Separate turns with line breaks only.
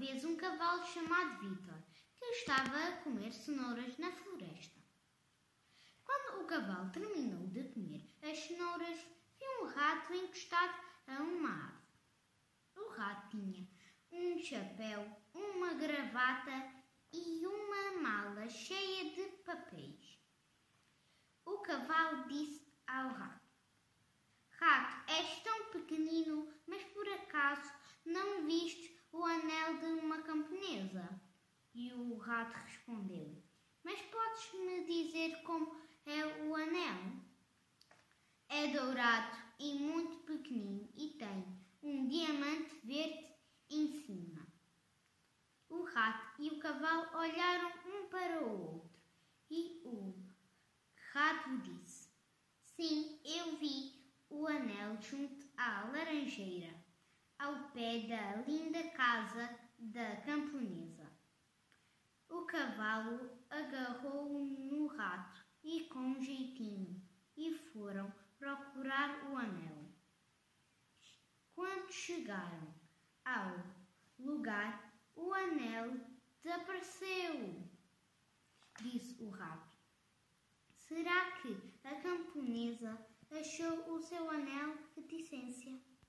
vez um cavalo chamado Vitor, que estava a comer cenouras na floresta. Quando o cavalo terminou de comer as cenouras, viu um rato encostado a uma árvore. O rato tinha um chapéu, uma gravata e uma mala cheia de papéis. O cavalo disse ao rato: Rato, és tão pequenino, mas por acaso não viste o anel de uma camponesa? E o rato respondeu: Mas podes-me dizer como é o anel? É dourado e muito pequenino e tem um diamante verde em cima. O rato e o cavalo olharam um para o outro e o rato disse: Sim, eu vi o anel junto à laranjeira, ao pé da linda casa da camponesa. Cavalo agarrou no rato e com um jeitinho e foram procurar o anel. Quando chegaram ao lugar, o anel desapareceu, disse o rato. Será que a camponesa achou o seu anel? Reticência.